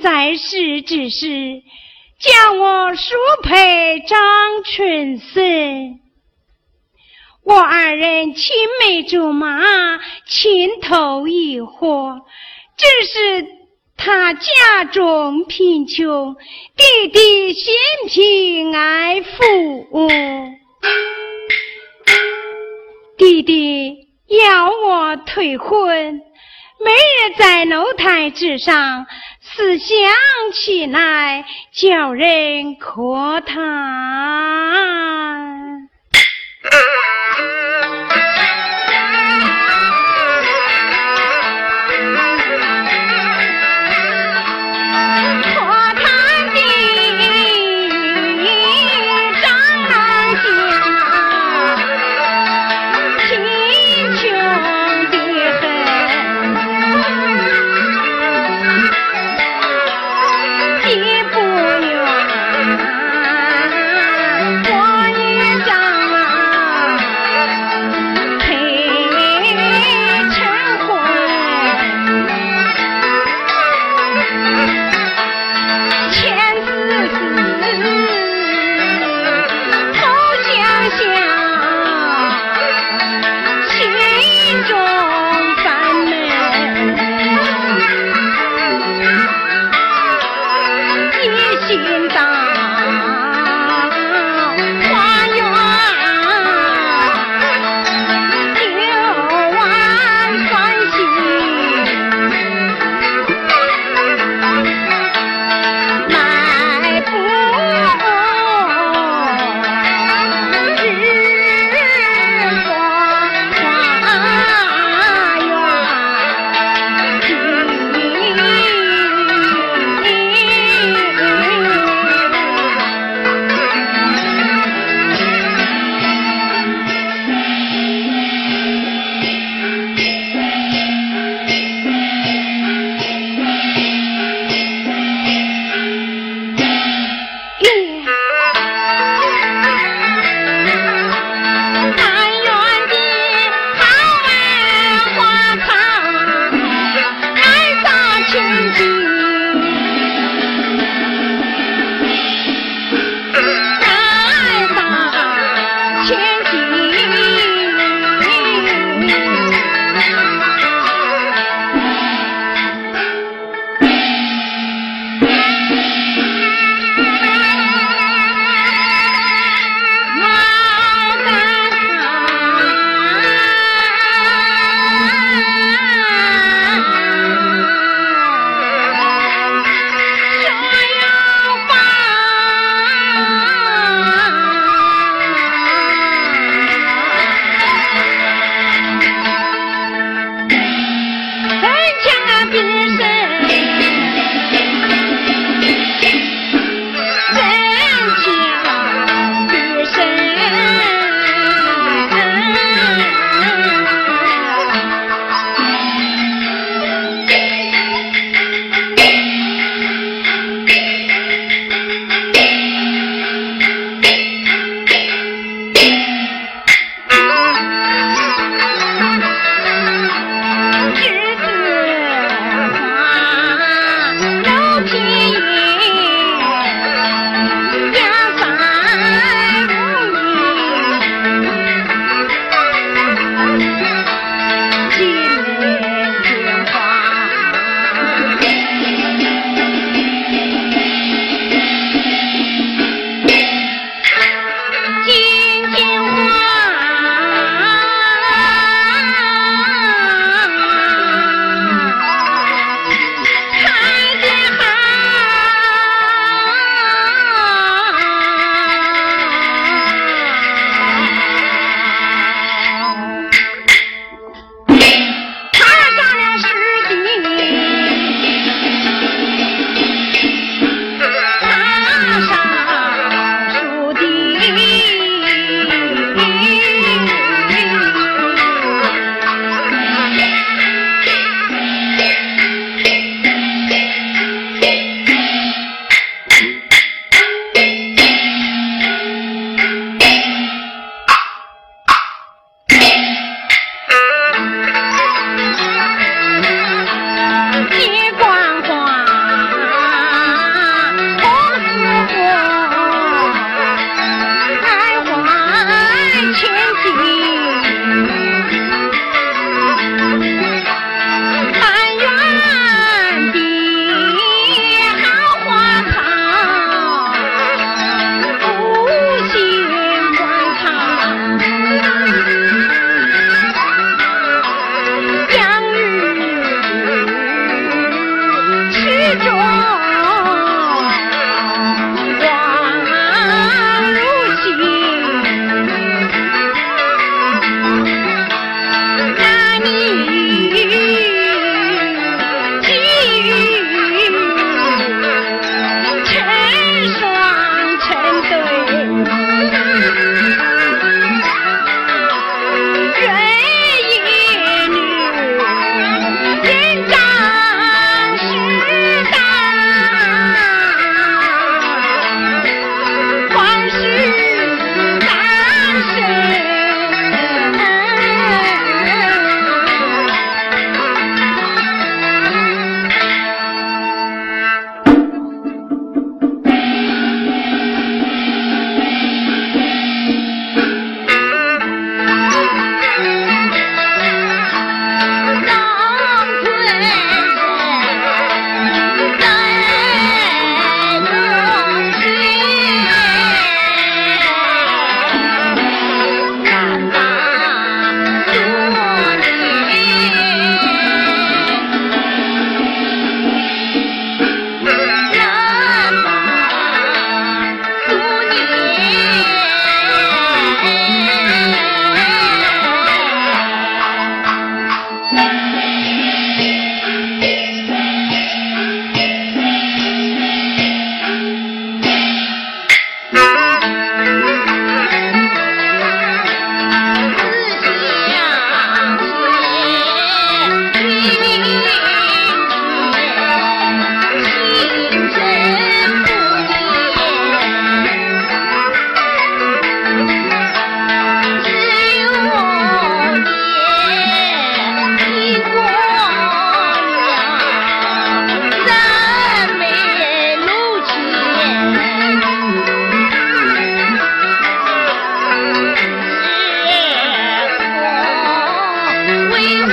在世之时，将我叔配张春生。我二人青梅竹马，情投意合，只是他家中贫穷，弟弟嫌贫爱富，弟弟要我退婚，每日在楼台之上思想起来，叫人可叹。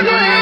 Yeah.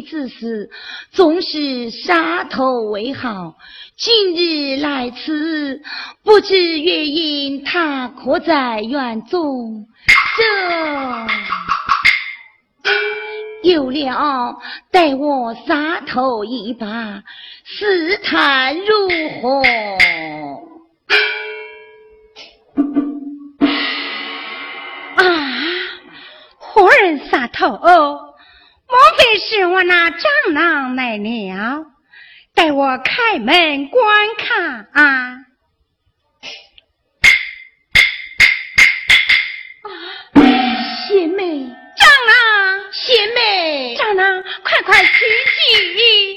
相会之时，总是杀头为好。今日来此，不知月因他可在园中？这有了，待我杀头一把，试探如何？啊，活人杀头哦，莫非是我那蟑螂来了？待我开门观看啊！贤妹，蟑螂，贤妹，蟑螂，快快去进。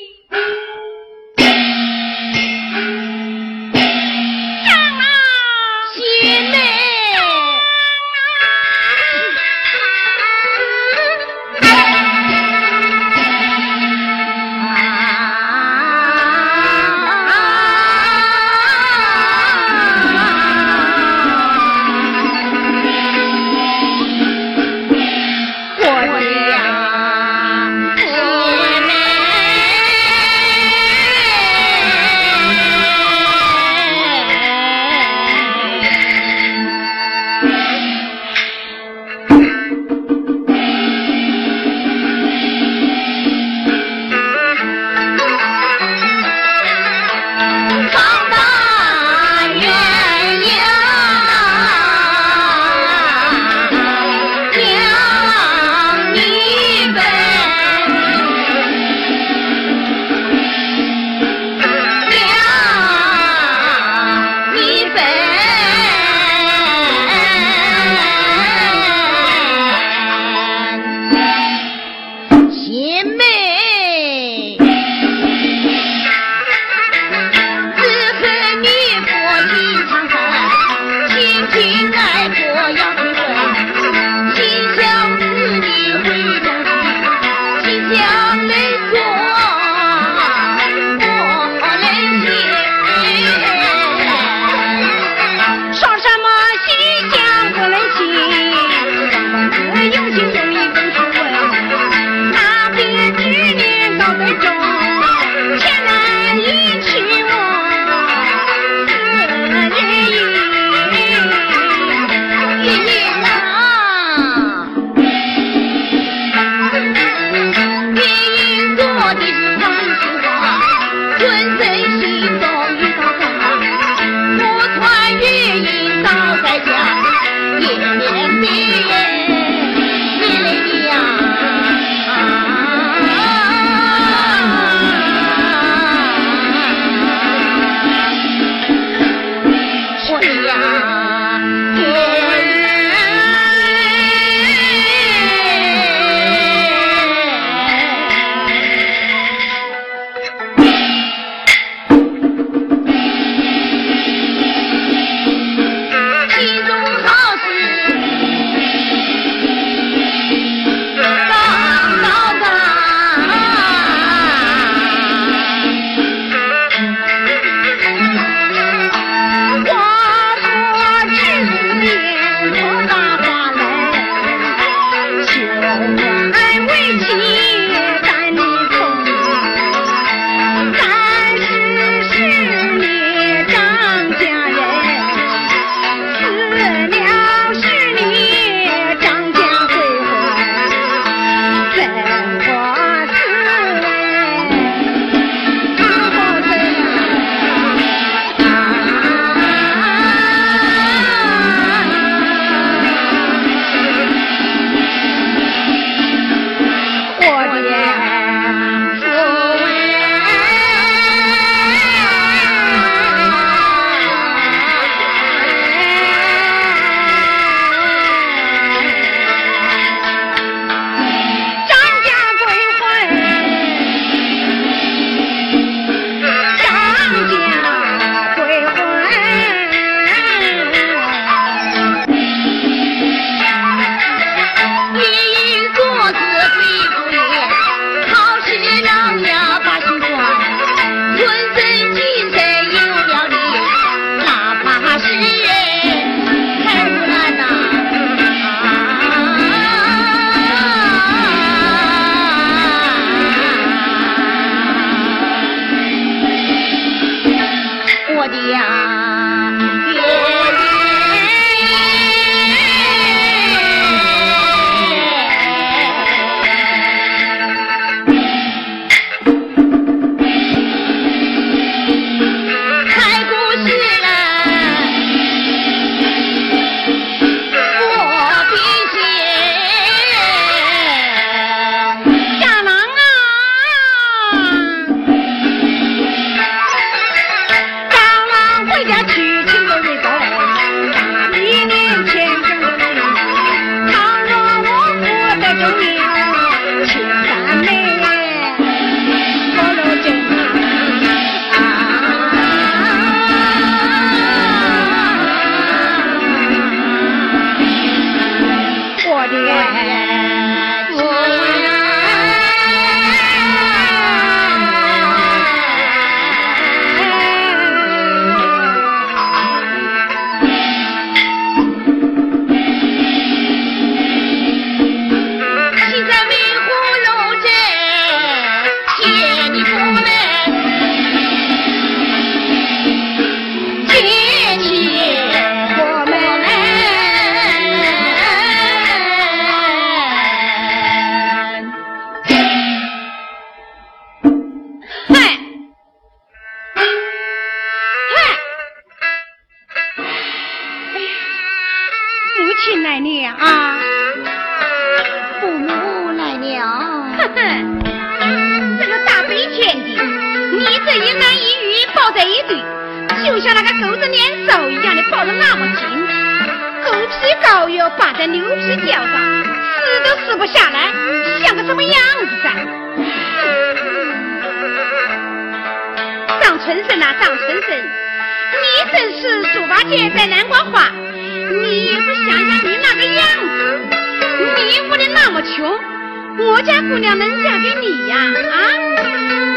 家姑娘能嫁给你呀？啊？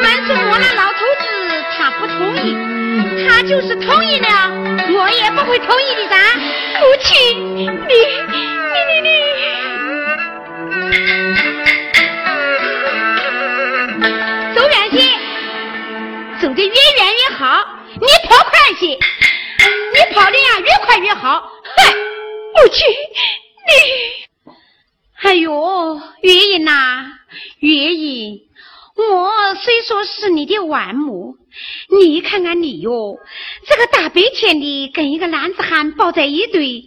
满是我那老头子他不同意。他就是同意了，我也不会同意的噻。母亲，你你你你，走远些，走得越远越好。你跑快些，你跑的呀越快越好。嗨，母亲，你，哎呦，月英呐，月英，我虽说是你的外母。你看看你哟，这个大白天的跟一个男子汉抱在一堆，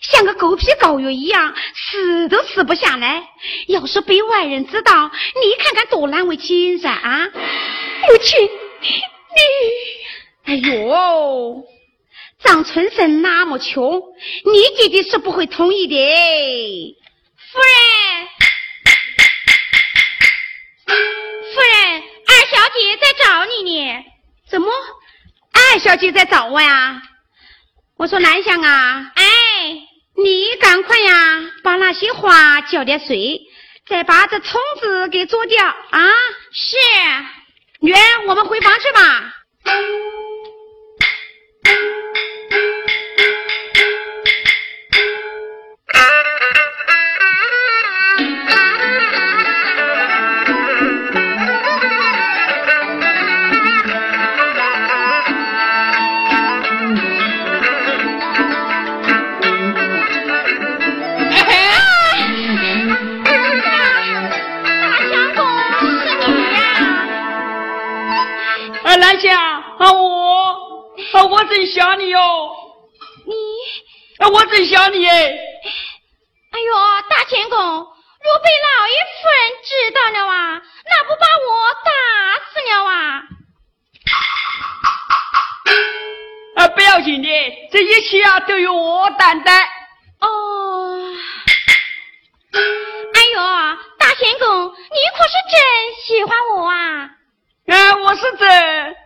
像个狗皮膏药一样，死都死不下来。要是被外人知道，你看看多难为情噻啊！母亲，你，哎呦，张春生那么穷，你姐姐是不会同意的。夫人，夫人，二小姐在找你呢。怎么，二小姐在找我呀？我说兰香啊，哎，你赶快呀，把那些花浇点水，再把这虫子给捉掉啊！是，女儿，我们回房去吧。真想你哟。你，哎我真想你哎。哎呦，大仙公，若被老爷夫人知道了啊，那不把我打死了啊？啊不要紧的，这一切啊都由我担待。哦。哎呦，大仙公，你可是真喜欢我啊？啊，我是真，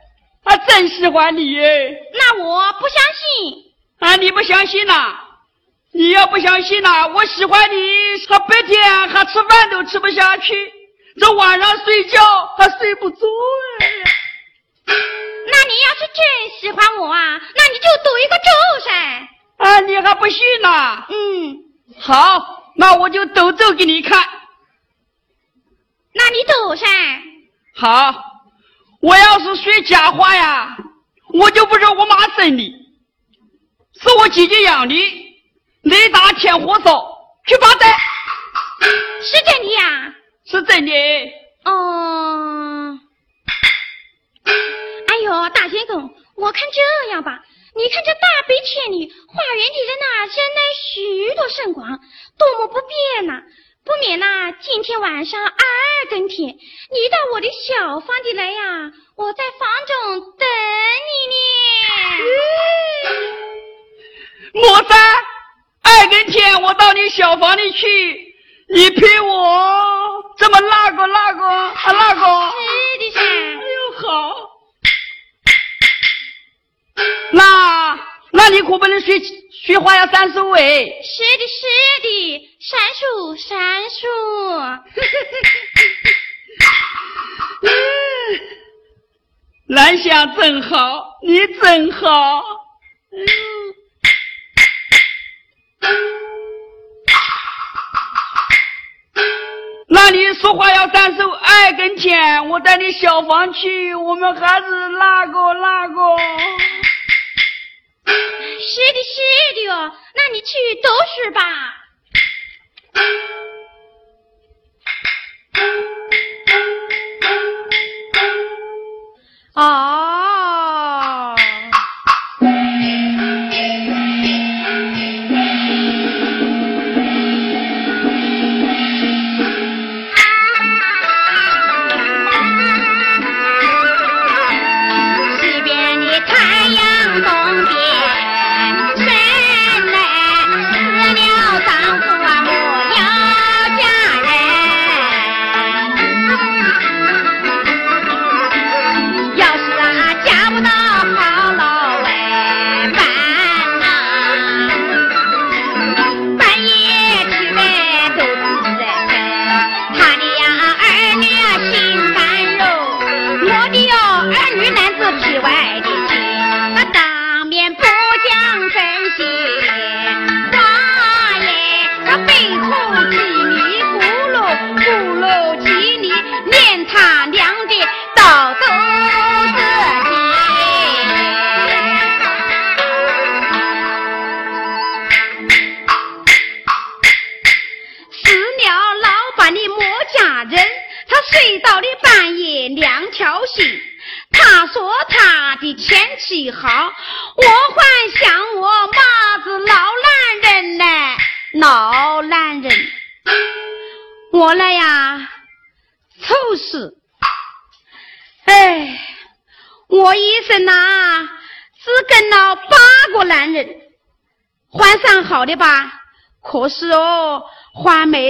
啊，真喜欢你。那我不相信。啊，你不相信呐？你要不相信呐，我喜欢你，他白天还吃饭都吃不下去，这晚上睡觉还睡不着哎。那你要是真喜欢我啊，那你就赌一个咒噻。啊，你还不信呐？嗯。好，那我就赌咒给你看。那你赌噻。好。我要是说假话呀，我就不是我妈生的，是我姐姐养的。雷打天火烧，去发呆。是真的呀？是真的。哦。哎呦，大仙公，我看这样吧，你看这大白天的花园里的那人来许多圣光，多么不便呐！不免呐，今天晚上二更天，你到我的小房里来呀，我在房中等你呢。莫三，二更天我到你小房里去，你陪我这么那个那个啊 那个？是的噻。哎呦好，那那你可不能学学花要三十五哎。是的，是的。闪烁，闪烁。兰香真好，你真好。那你说话要三手爱跟前，我带你小房去，我们还是那个那个。是的，是的哟，那你去都是吧。啊，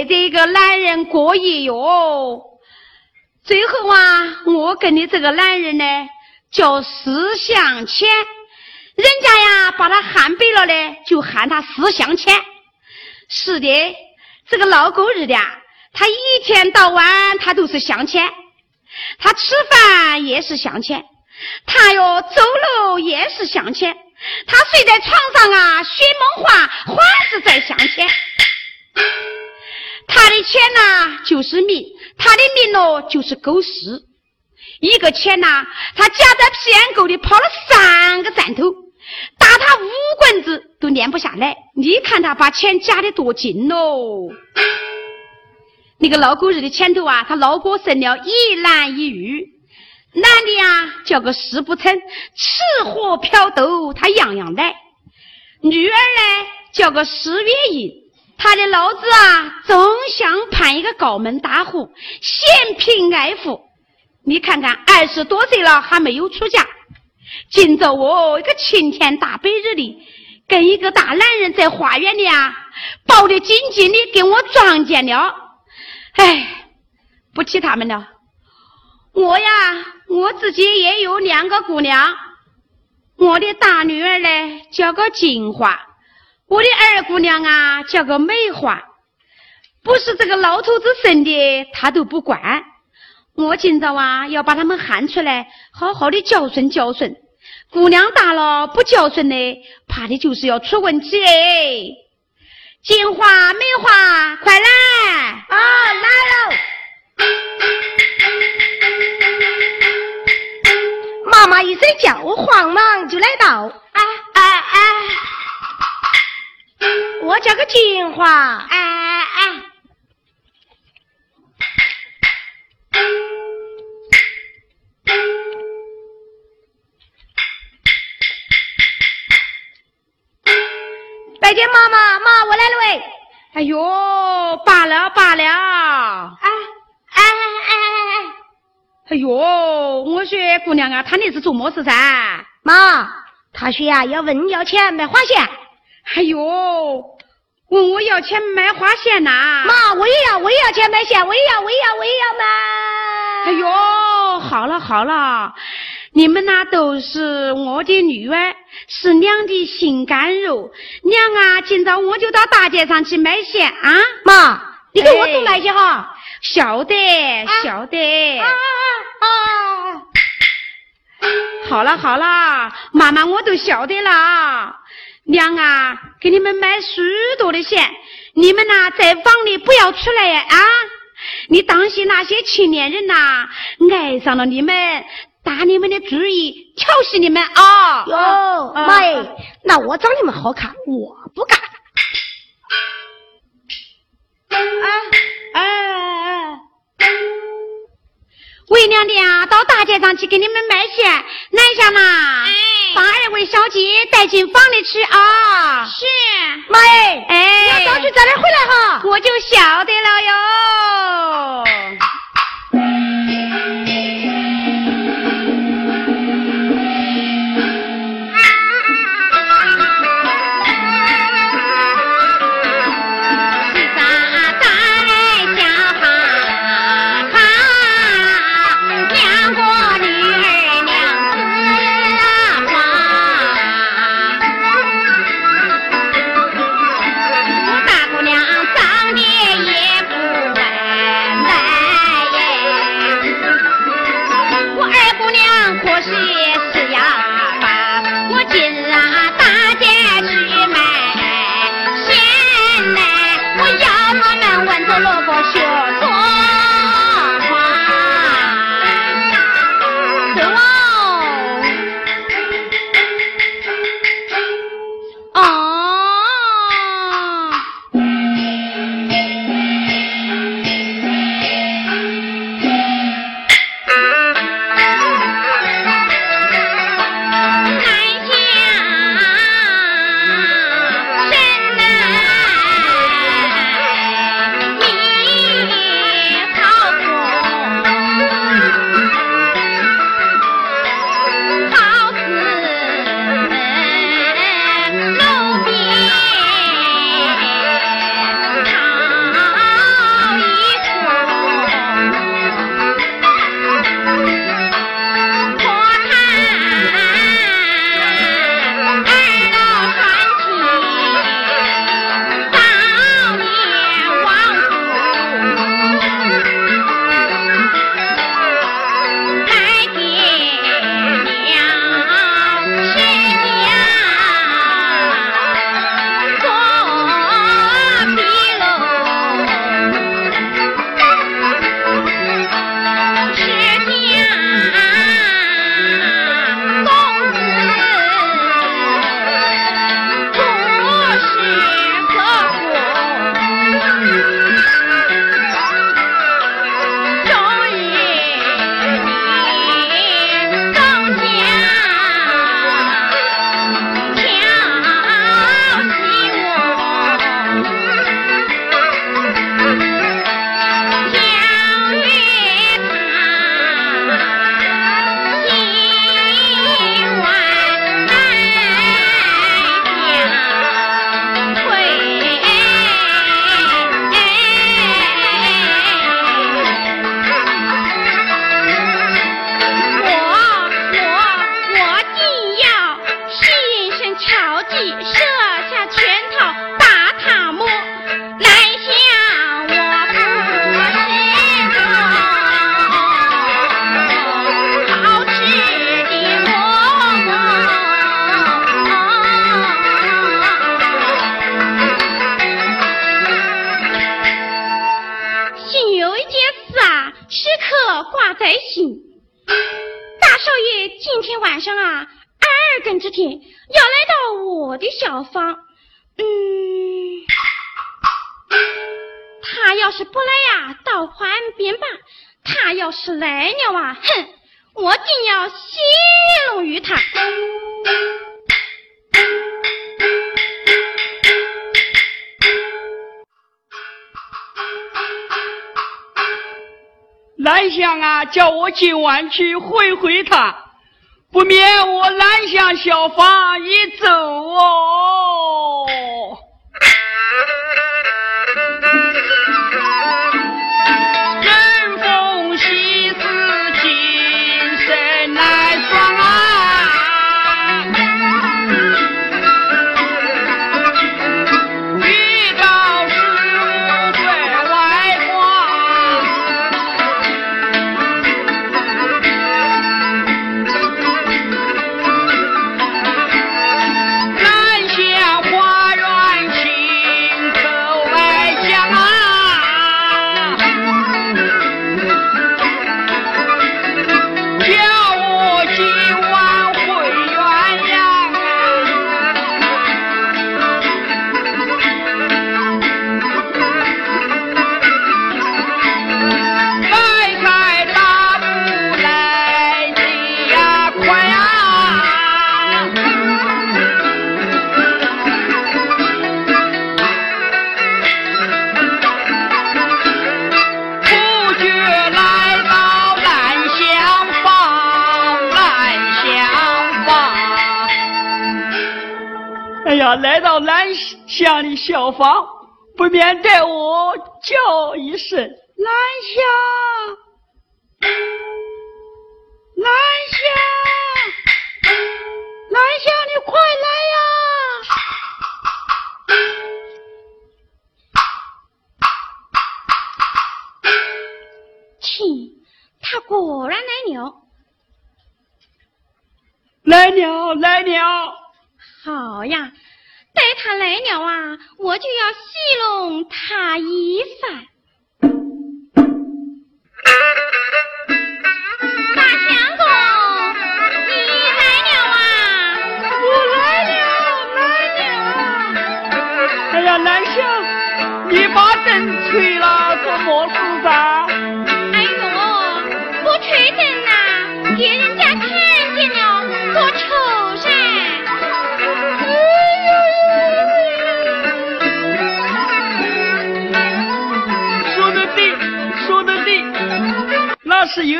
这个男人过夜哟。最后啊，我跟你这个男人呢，叫思向前，人家呀把他喊背了呢，就喊他思向前。是的，这个老狗日的，他一天到晚他都是向前，他吃饭也是向前，他哟走路也是向前，他睡在床上啊，学梦话还是在向前。他的钱呐，就是命。他的命哦，就是狗屎。一个钱呐，他夹在屁眼沟里跑了三个站头，打他五棍子都练不下来。你看他把钱夹的多紧喽！那个老狗日的前头啊，他老婆生了一男一女，男的呀叫个死不成，吃喝嫖斗他样样来；女儿呢叫个事月阴。他的老子啊，总想攀一个高门大户，嫌贫爱富。你看看，二十多岁了还没有出嫁。今朝我一个晴天大白日的，跟一个大男人在花园里啊，抱得紧紧的，给我撞见了。哎，不提他们了。我呀，我自己也有两个姑娘。我的大女儿呢，叫个金花。我的二姑娘啊，叫个梅花，不是这个老头子生的，他都不管。我今早啊，要把他们喊出来，好好的教训教训。姑娘大了不教训呢，怕的就是要出问题哎。金花、梅花，快来啊！来了。妈妈一声叫，我慌忙就来到。哎哎哎！我叫个金花，哎哎，拜见妈妈，妈我来了喂。哎呦，罢了罢了，哎哎哎哎，哎呦，我说姑娘啊，他那是做么事噻？妈，他说呀要问你要钱买花线。哎呦，问我要钱买花线呐？妈，我也要，我也要钱买线，我也要，我也要，我也要买。哎呦，好了好了，你们呐都是我的女儿，是娘的心肝肉。娘啊，今早我就到大街上去买线啊。妈，你给我多买些哈。晓得，晓得。啊啊啊！好了好了，妈妈我都晓得了。娘啊，给你们买许多的线，你们呐在房里不要出来啊！你当心那些青年人呐爱上了你们，打你们的主意，调戏你们啊！哟，妈哎，那我长你们好看，我不干。啊！为娘的啊，到大街上去给你们买线，南下嘛。哎把二位小姐带进房里去啊！是，妈哎，哎，要早去早点回来哈。我就晓得了哟。姑娘可是是哑巴我今日啊大街去买鲜奶我要他们问着那个学去会会他，来鸟，来鸟，好呀。待他来了啊，我就要戏弄他一番。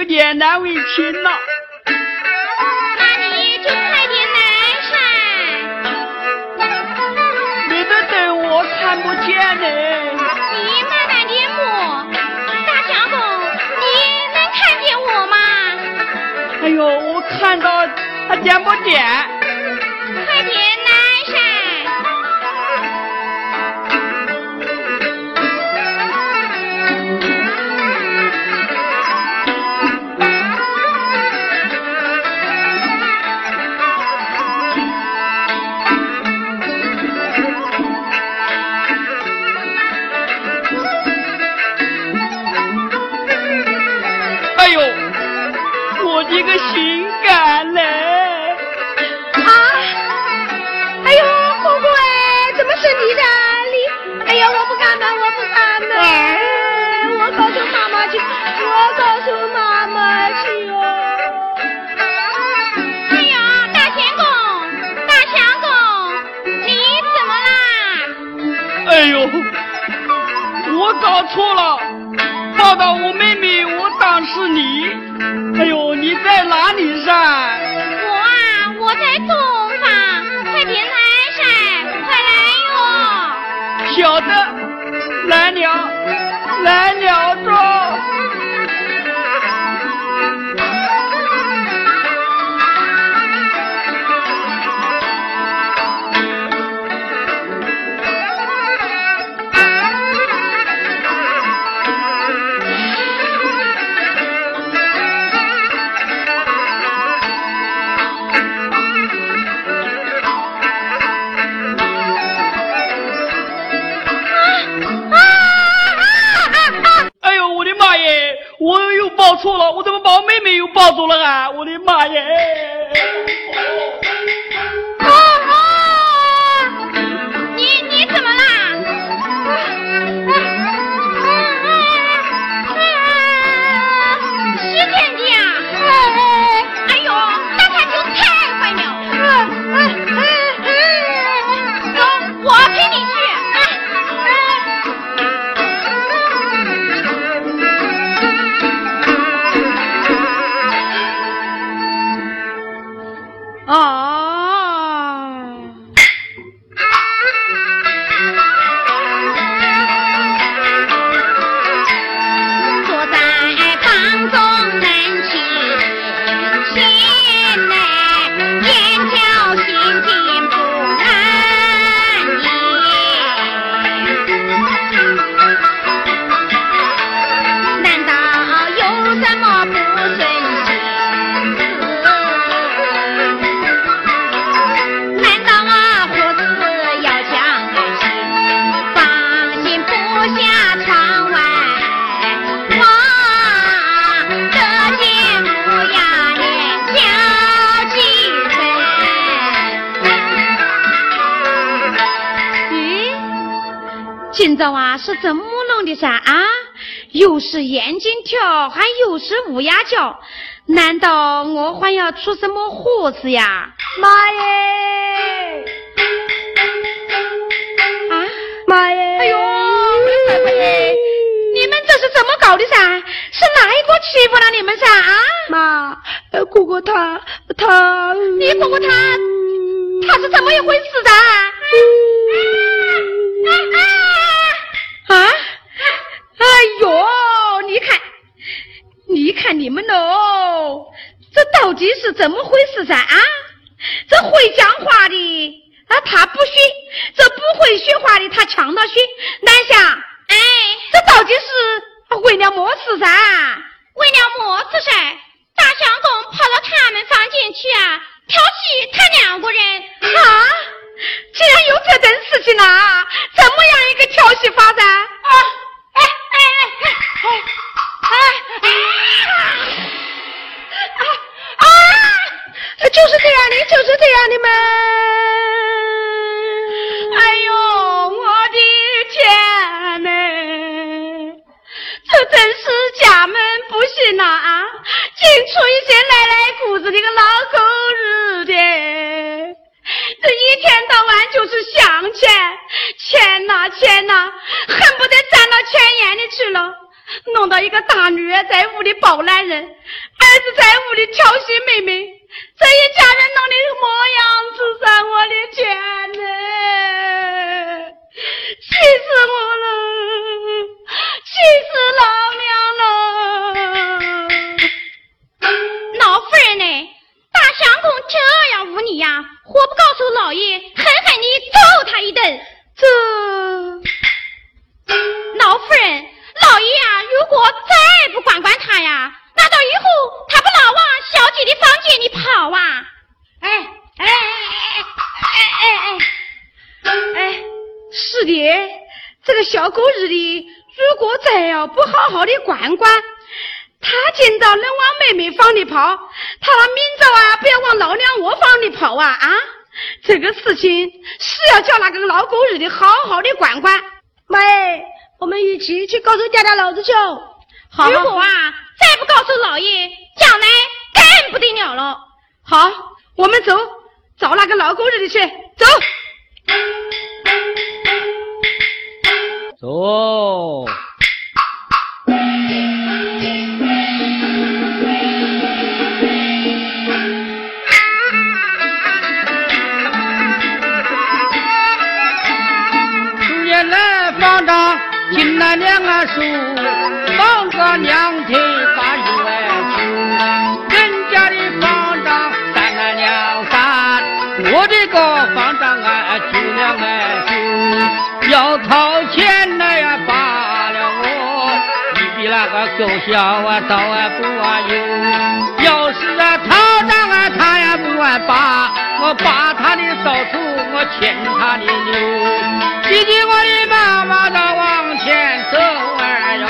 有点难为情了。那你就快点来噻。你的灯我看不见呢。你慢慢点摸，大小狗，你能看见我吗？哎呦，我看到他点不点？错了，报到我妹妹，我当是你。哎呦，你在哪里噻？我啊，我在东方，快点来噻，快来哟！晓得，来了，来了抱错了我怎么把我妹妹又抱走了啊？我的妈耶！是怎么弄的噻？啊，又是眼睛跳，还又是乌鸦叫，难道我还要出什么祸事呀？妈耶！啊，妈耶！哎呦，你们这是怎么搞的噻？是哪一个欺负了你们噻？啊，妈，姑姑他他，你姑姑他他是怎么一回事噻？啊！哎呦，你看，你看你们喽，这到底是怎么回事噻？啊，这会讲话的啊，他不学；这不会说话的，他抢着学。南霞，哎，这到底是为了么事噻？为了么事噻？大相公跑到他们房间去啊，诉老爷，将来更不得了了。好，我们走，找那个老工人的去。走，走。进来两个树，放个两腿就像我走啊，不啊，有有时啊，头长啊，他呀，不啊，把我把他的手粗，我牵他的牛，骑着我的马，我这往前走啊。呀。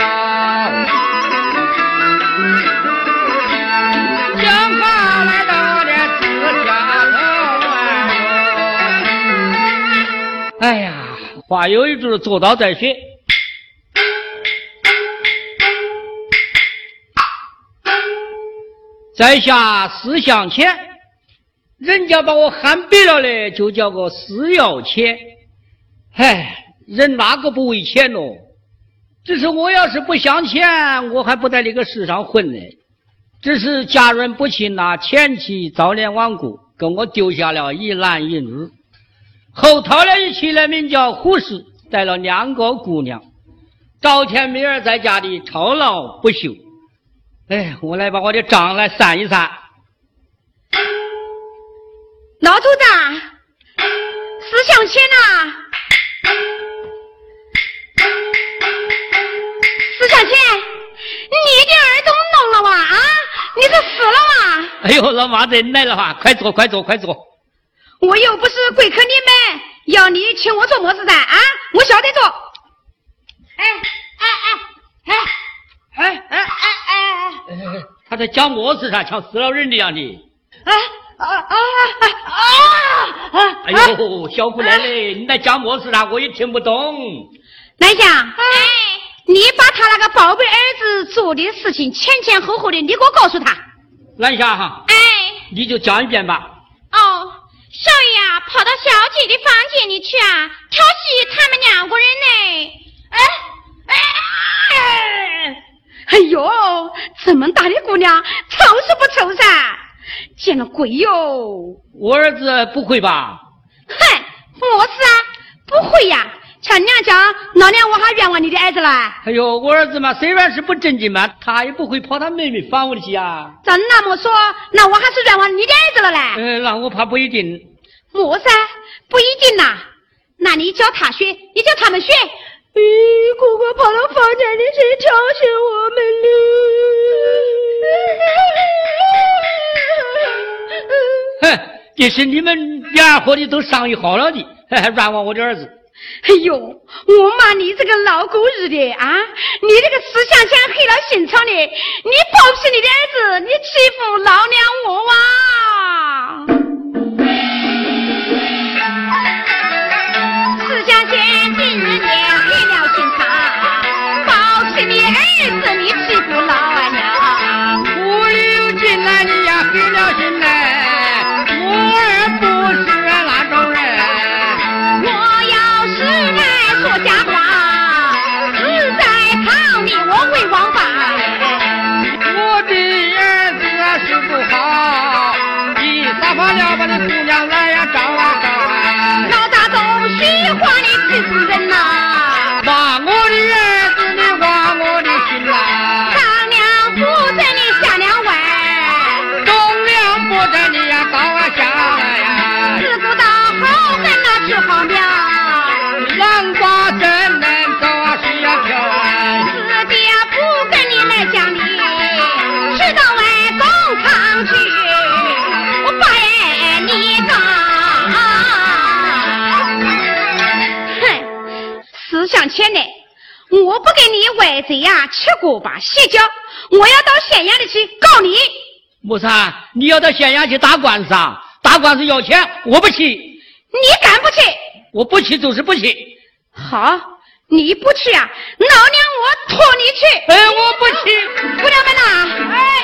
警方来到了这家路啊。哎呀，话有一句做到再说。在下施向前，人家把我喊白了嘞，就叫个施要钱。唉，人哪个不为钱喽？只是我要是不相前，我还不在这个世上混呢。只是家人不亲呐，前妻早年亡故，跟我丢下了一男一女。后头了一妻来名叫胡氏，带了两个姑娘，赵天明儿在家里操劳不休。哎，我来把我的账来算一算。老头子，思想钱呐？思想钱，你的耳朵弄了哇？啊，你是死了哇？哎呦，老妈子，你来了哈！快坐，快坐，快坐。我又不是贵客你们，要你请我做么子噻？啊，我晓得做。哎哎哎哎！哎哎哎哎哎哎哎！他在讲么事噻？像死了人的样的。啊啊啊啊啊！哎呦，小姑奶奶，你在讲么事啊？我也听不懂。南香，哎，你把他那个宝贝儿子做的事情前前后后的，你给我告诉他。南香哈，哎，你就讲一遍吧。哦，少爷啊，跑到小姐的房间里去啊，调戏他们两个人呢。哎哎！哎呦，这么大的姑娘，丑是不丑噻？见了鬼哟！我儿子不会吧？哼，我是啊，不会呀。瞧娘家老娘，我还冤枉你的儿子了。哎呦，我儿子嘛，虽然是不正经嘛，他也不会跑他妹妹房屋里去啊。照那么说，那我还是冤枉你的儿子了嘞。嗯，那我怕不一定。么噻？不一定呐。那你教他学，你教他们学。咦，哥哥跑到房间里去调戏我们了。哼，这是你们两伙的都商议好了的，还还冤枉我的儿子。哎呦，我骂你这个老狗日的啊！你这个思想像黑了心肠的，你包庇你的儿子，你欺负老娘我啊！思想前呢，我不跟你外贼呀吃锅巴洗脚，我要到县衙里去告你。木三，你要到县衙去打官司啊？打官司要钱，我不去，你敢不去？我不去就是不去。好，你不去啊，老娘我拖你去。哎，我不去。姑娘们呐，哎，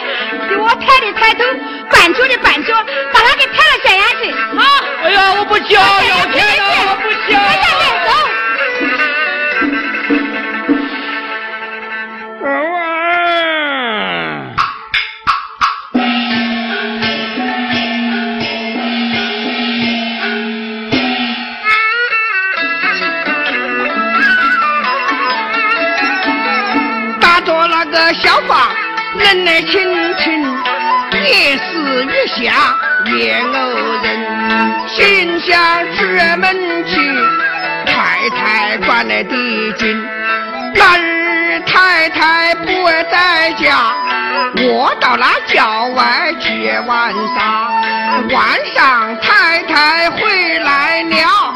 亲亲，越死越下越偶人，心想出门去，太太关来的紧。那日太太不在家，我到那郊外去玩耍。晚上太太回来了，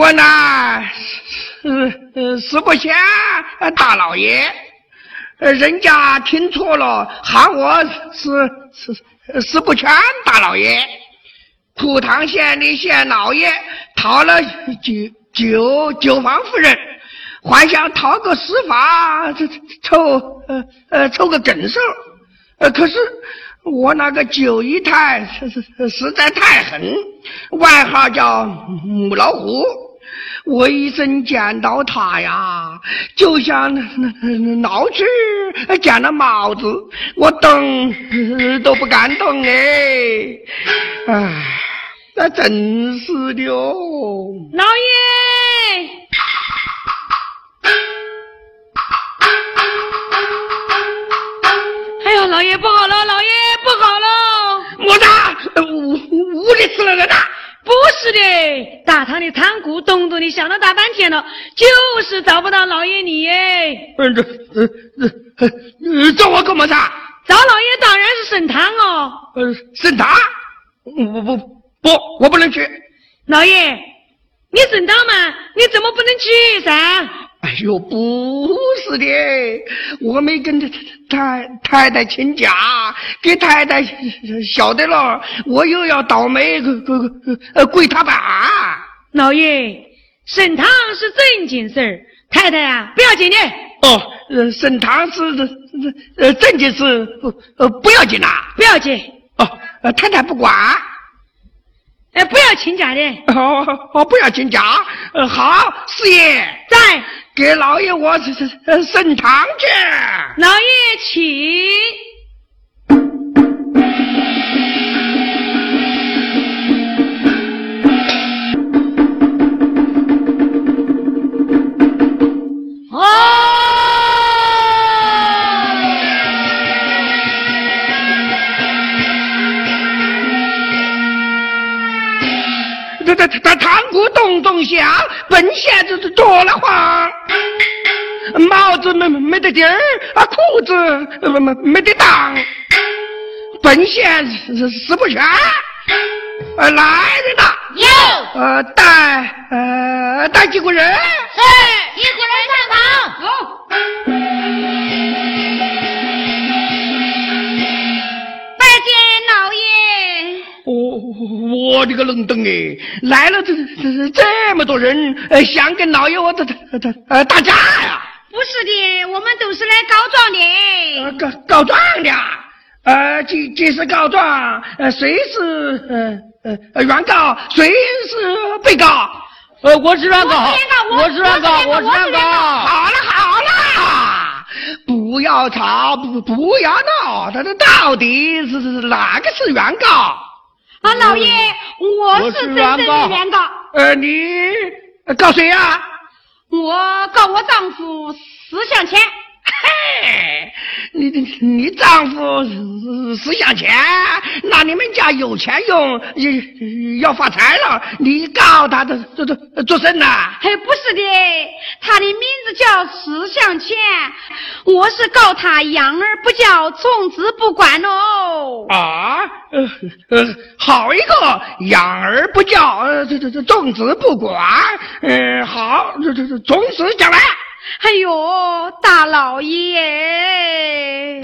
我乃是是不贤大老爷，人家听错了，喊我是是是不全大老爷。蒲塘县的县老爷讨了九九九房夫人，还想讨个死法，凑呃凑个整数，呃可是。我那个九姨太实实在太狠，外号叫母老虎。我一生见到他呀，就像那那那老去见了帽子，我动都不敢动哎！哎，那真是的哦，老爷。哎呀，老爷不好了，老爷。不好了！么子？屋屋里死了人呐？不是的，大堂的仓库东东的想了大半天了，就是找不到老爷你哎。嗯，这呃呃呃，找我干么子？找老爷当然是沈堂哦。呃，沈堂？不不不，我不能去。老爷，你沈堂嘛，你怎么不能去噻？哎呦，不是的，我没跟太太太太请假，给太太晓得了，我又要倒霉，个个呃跪他板。老爷，沈堂是正经事儿，太太啊，不要紧的。哦，呃，沈堂是是呃正经事，呃不要紧啦，不要紧。哦，呃太太不管。哎，不要请假的。哦哦，不要请假。呃，好，四爷在。给老爷我是是升堂去。老爷请。这这这堂鼓咚咚响，本县这是着了慌，帽子没没得地儿，啊裤子没没没得当，本县是死不全，呃来人呐，有，呃带呃带几个人，是一个人上堂，好。我我的个冷灯哎，来了这这这么多人，呃，想跟老爷我打打打呃打架呀？不是的，我们都是来告状的。告告状的，呃，既既是告状，呃，谁是呃呃原告，谁是被告？呃，我是原告，我是原告，我是原告。好了好了，不要吵，不不要闹，他这到底是是哪个是原告？啊，老爷，我是真正的原告。呃，你告谁呀？我告我丈夫思想钱。嘿，你你你丈夫思想钱，那你们家有钱用，要发财了，你告他的做做做甚呐？嘿，不是的，他的名字叫思想钱，我是告他养儿不教，纵子不管哦。啊，呃呃，好一个养儿不教，呃这这这种子不管，呃好，这这这从此讲来。哎呦，大老爷！